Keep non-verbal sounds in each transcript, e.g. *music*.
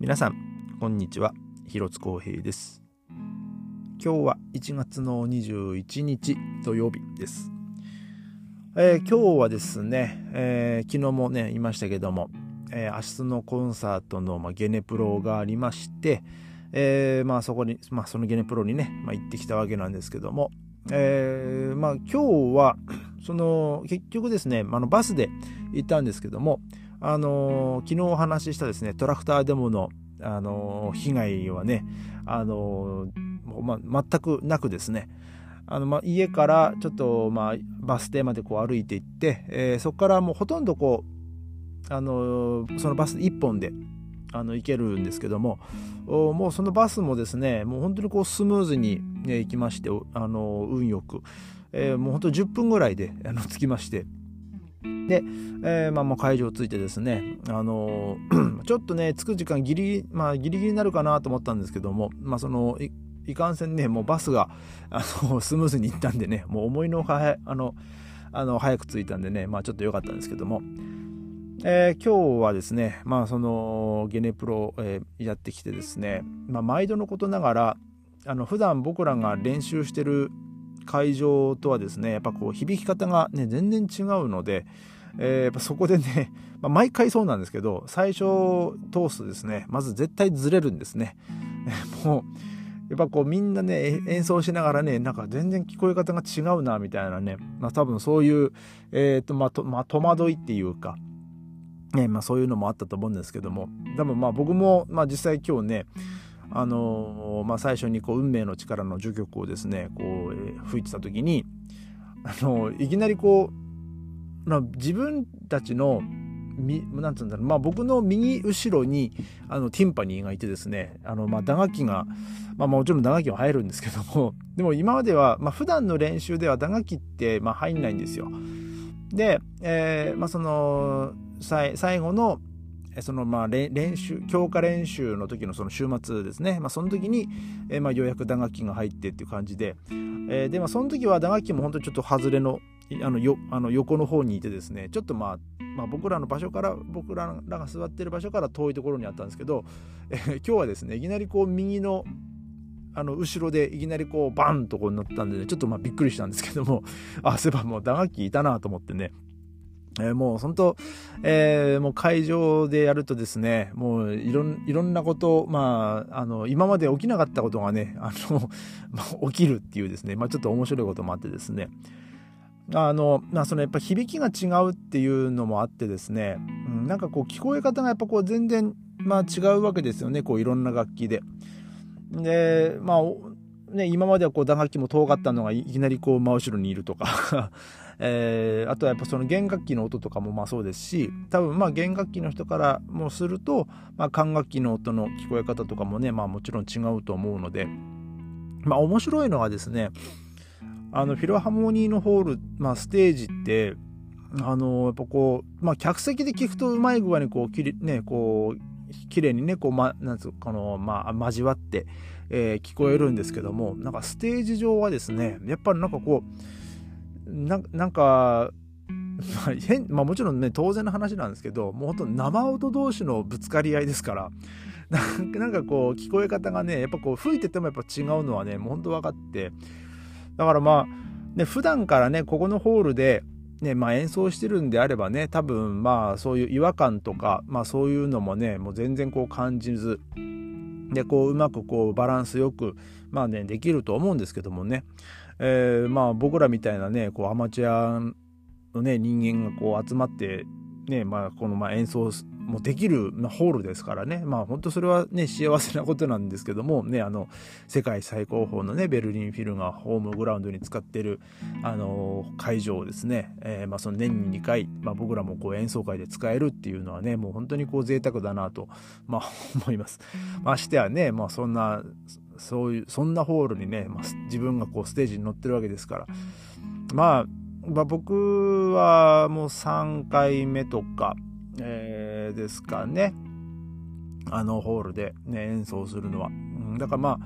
皆さんこんにちは。広津光平です。今日は1月の21日土曜日です、えー、今日はですね、えー、昨日もね言いましたけども、えー、明日のコンサートの、まあ、ゲネプロがありまして、えー、まあそこに、まあ、そのゲネプロにね、まあ、行ってきたわけなんですけども、えー、まあ今日はその結局ですねまあのバスで行ったんですけどもあの昨日お話ししたですねトラクターデモのあの被害はねあのまあ、全くなくですね。あの、まあ、家からちょっと、まあ、バス停までこう歩いていって、えー、そこからもうほとんどこうあのそのバス1本であの行けるんですけどももうそのバスもですねもう本当にこうスムーズに、ね、行きましてあの運よく、えー、もう本当10分ぐらいであの着きましてで、えー、まあ、もう会場着いてですね、あのー、*clears throat* ちょっとね、着く時間ギリ、まあ、ギリギリになるかなと思ったんですけども、まあ、その、いいかんせんね、もうバスが、あの、*laughs* スムーズに行ったんでね、もう思いのほか、あの、あの、早く着いたんでね、まあ、ちょっと良かったんですけども、えー、今日はですね、まあ、その、ゲネプロ、えー、やってきてですね、まあ、毎度のことながら、あの、普段僕らが練習してる会場とはですねやっぱこう響き方がね全然違うので、えー、やっぱそこでね、*laughs* まあ、毎回そうなんですけど最初通すとですねまず絶対ずれるんですね。*laughs* もうやっぱこうみんなね演奏しながらねなんか全然聞こえ方が違うなみたいなね、まあ、多分そういう、えーとまあとまあ、戸惑いっていうか、ねまあ、そういうのもあったと思うんですけども多分まあ僕も、まあ、実際今日ねあのまあ、最初にこう運命の力の序曲をですねこう、えー、吹いてた時にあのいきなりこう、まあ、自分たちのみなんつうんだろう、まあ、僕の右後ろにあのティンパニーがいてですねあの、まあ、打楽器が、まあ、もちろん打楽器は入るんですけども *laughs* でも今までは、まあ、普段の練習では打楽器って、まあ、入んないんですよ。で、えーまあ、その最後のそのまあ練習強化練習の時のその週末ですね、まあ、その時に、えー、まあようやく打楽器が入ってっていう感じで、えー、でまあその時は打楽器も本当にちょっと外れのあのよあの横の方にいてですね。ちょっとまあまあ、僕らの場所から僕らが座ってる場所から遠いところにあったんですけど、えー、今日はですねいきなりこう右のあの後ろでいきなりこうバンとこうなったんで、ね、ちょっとまあびっくりしたんですけども。あそういえばもう打楽器いたなと思ってね。えー、もう本当、えー、もう会場でやるとですね、もういろんいろんなこと、まあ、あの、今まで起きなかったことがね、*laughs* あの、まあ、起きるっていうですね、まあちょっと面白いこともあってですね、あの、まあそのやっぱ響きが違うっていうのもあってですね、うん、なんかこう聞こえ方がやっぱこう全然、まあ違うわけですよね、こういろんな楽器で。で、まあ、ね、今まではこう打楽器も遠かったのがいきなりこう真後ろにいるとかえー、あとはやっぱその弦楽器の音とかもまあそうですし多分まあ弦楽器の人からもすると、まあ、管楽器の音の聞こえ方とかもね、まあ、もちろん違うと思うので、まあ、面白いのはですねあのフィロハモニーのホール、まあ、ステージってあのやっぱこう、まあ、客席で聞くとうまい具合にこうきれ、ね、こう綺麗にねこう、ま、なんつうこの、まあ、交わって、えー、聞こえるんですけどもなんかステージ上はですねやっぱりなんかこうなんか、まあ変まあ、もちろんね当然の話なんですけどもうほんと生音同士のぶつかり合いですからなんかこう聞こえ方がねやっぱこう吹いててもやっぱ違うのはねもうほんと分かってだからまあね普段からねここのホールでねまあ、演奏してるんであればね多分まあそういう違和感とか、まあ、そういうのもねもう全然こう感じずでこううまくこうバランスよくまあねできると思うんですけどもね。えー、まあ僕らみたいなねこうアマチュアのね人間がこう集まってねまあこのまあ演奏もできる、まあ、ホールですからねまあ本当それはね幸せなことなんですけどもねあの世界最高峰のねベルリンフィルがホームグラウンドに使ってるあの会場をですね、えー、まあその年に2回、まあ、僕らもこう演奏会で使えるっていうのはねもう本当にこう贅沢だなとまあ思います。ましてはねまあそんなそういうそんなホールにね、まあ、自分がこうステージに乗ってるわけですから、まあ、まあ、僕はもう3回目とか、えー、ですかね。あのホールで、ね、演奏するのは、うん、だからまあ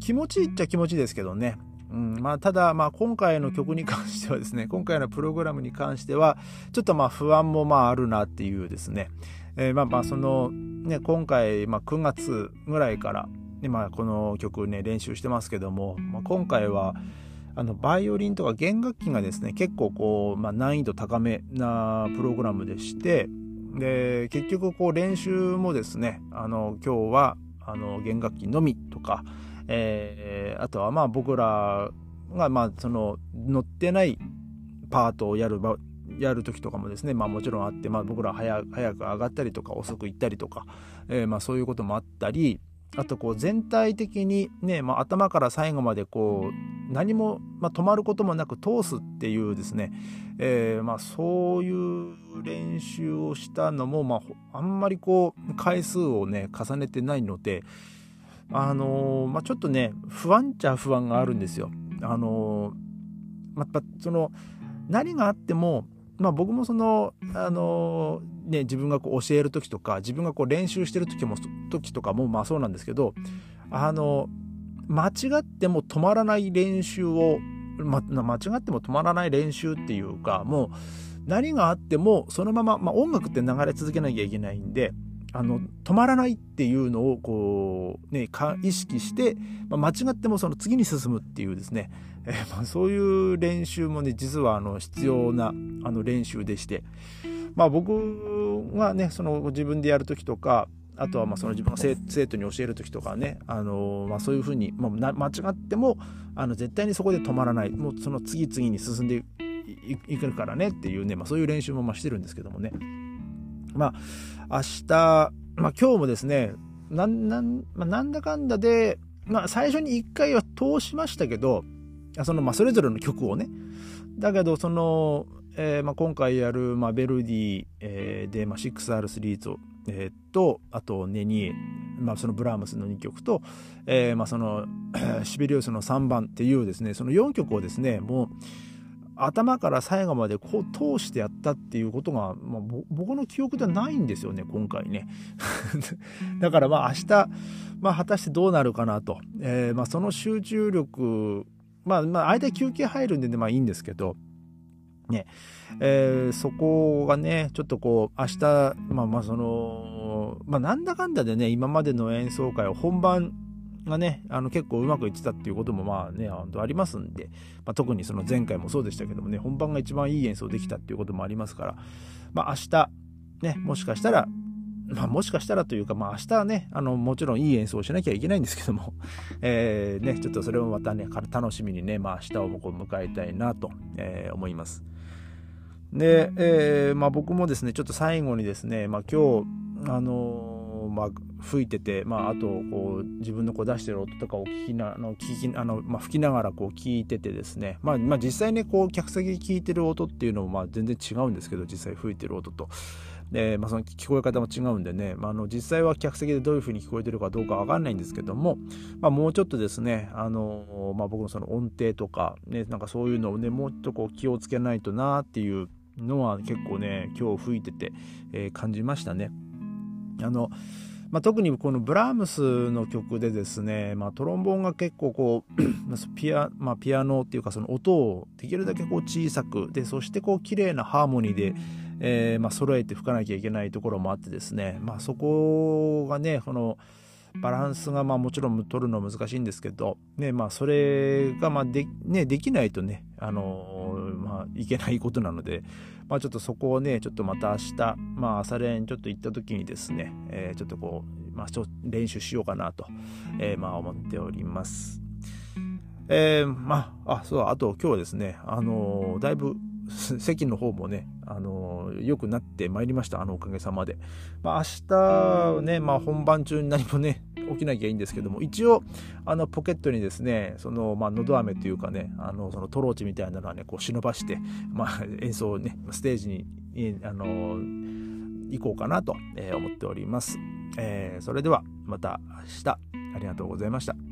気持ちいいっちゃ気持ちいいですけどね。うんまあ、ただ、まあ、今回の曲に関してはですね、今回のプログラムに関しては、ちょっとまあ不安もまああるなっていうですね、えー、まあまあその、ね、今回、まあ、9月ぐらいから、ねまあ、この曲ね、練習してますけども、まあ、今回は、あのバイオリンとか弦楽器がですね結構こう、まあ、難易度高めなプログラムでしてで結局こう練習もですねあの今日はあの弦楽器のみとか、えー、あとはまあ僕らがまあその乗ってないパートをやるやる時とかもですね、まあ、もちろんあって、まあ、僕ら早早く上がったりとか遅く行ったりとか、えー、まあそういうこともあったりあとこう全体的にね、まあ、頭から最後までこう何も、まあ、止まることもなく通すっていうですね、えー、まあそういう練習をしたのも、まあ、あんまりこう回数をね重ねてないのであのー、まあ、ちょっとね不安っちゃ不安があるんですよ。あのー、まあ、その何があっても、まあ、僕もその、あのー、ね、自分がこう教える時とか自分がこう練習してる時も時とかもまあそうなんですけどあの間違っても止まらない練習を、ま、間違っても止まらない練習っていうかもう何があってもそのまま、まあ、音楽って流れ続けなきゃいけないんであの止まらないっていうのをこう、ね、か意識して、まあ、間違ってもその次に進むっていうですね、*laughs* え、まあ、そういう練習もね実はあの必要なあの練習でして、まあ、僕がねその自分でやる時とかあとはまあその自分が生徒に教える時とかね、あのまあ、そういうふうに、まあ、間違ってもあの絶対にそこで止まらない。もうその次々に進んでいくからねっていうね、まあ、そういう練習もましてるんですけどもね。まあ明日、まあ、今日もですねなんなんまあ、なんだかんだで、まあ、最初に1回は通しましたけどそのまあそれぞれの曲をね。だけどその、えーまあ、今回やる、まあ、ベルディ、えー、で、まあ、6R3 とえー、とあとネニエ、まあ、そのブラームスの2曲と、えーまあ、その *clears throat* シベリウスの3番っていうですねその4曲をですねもう頭から最後までこう通してやったっていうことが、まあ、僕の記憶ではないんですよね今回ね。*laughs* だからまあ明日、まあ、果たしてどうなるかなと、えーまあ、その集中力まあまあ間休憩入るんで、ね、まあいいんですけどねえー、そこがねちょっとこう明日まあまあそのまあなんだかんだでね今までの演奏会を本番がねあの結構うまくいってたっていうこともまあね本当ありますんで、まあ、特にその前回もそうでしたけどもね本番が一番いい演奏できたっていうこともありますからまあ明日ねもしかしたらまあ、もしかしたらというか、まあ、明日はね、あの、もちろんいい演奏をしなきゃいけないんですけども、*laughs* えー、ね、ちょっとそれをまたね、楽しみにね、まあ、明日を僕を迎えたいなと、えー、思います。で、えー、まあ、僕もですねちょっと最後にですね、まあ、今日あのー、まあ、吹いてて、まあ、あとこう自分のこう出してる音とかを聞きなあの聞きあの、まあ、吹きながらこう聞いててですね、まあまあ、実際ねこう客席で聞いてる音っていうのもまあ全然違うんですけど実際吹いてる音と。でまあ、その聞こえ方も違うんでね、まあ、あの実際は客席でどういう風に聞こえてるかどうかわかんないんですけども、まあ、もうちょっとですね、あのまあ、僕のその音程とか、ね、なんかそういうのをねもうちょっとこう気をつけないとなっていうのは結構ね今日吹いてて、えー、感じましたね。あのまあ、特にこのブラームスの曲でですね、まあ、トロンボーンが結構こう *clears throat* ピア,、まあ、ピアノっていうかその音をできるだけこう小さくでそしてこう綺麗なハーモニーで、えー、まあ揃えて吹かなきゃいけないところもあってですね、まあ、そこがねこのバランスがまあもちろん取るのは難しいんですけど、ねまあ、それがまあで,、ね、できないとね、あのー、まあ、いけないことなので、まあ、ちょっとそこをねちょっとまた明日、まあ、朝練ちょっと行った時にですね、えー、ちょっとこう、まあ、練習しようかなと、えー、まあ思っております。えー、まあ、あ、そう、あと今日はですね、あのー、だいぶ *laughs* 席の方もね、あの良くなってまいりました、あのおかげさまで。まあ、明日ね、まあ、本番中に何もね、起きなきゃいいんですけども、一応、あのポケットにですね、その、まあ、のど飴というかね、あのそのトローチみたいなのはね、こう忍ばして、まあ、演奏をね、ステージに、あの行こうかなと思っております。えー、それではまた明日ありがとうございました。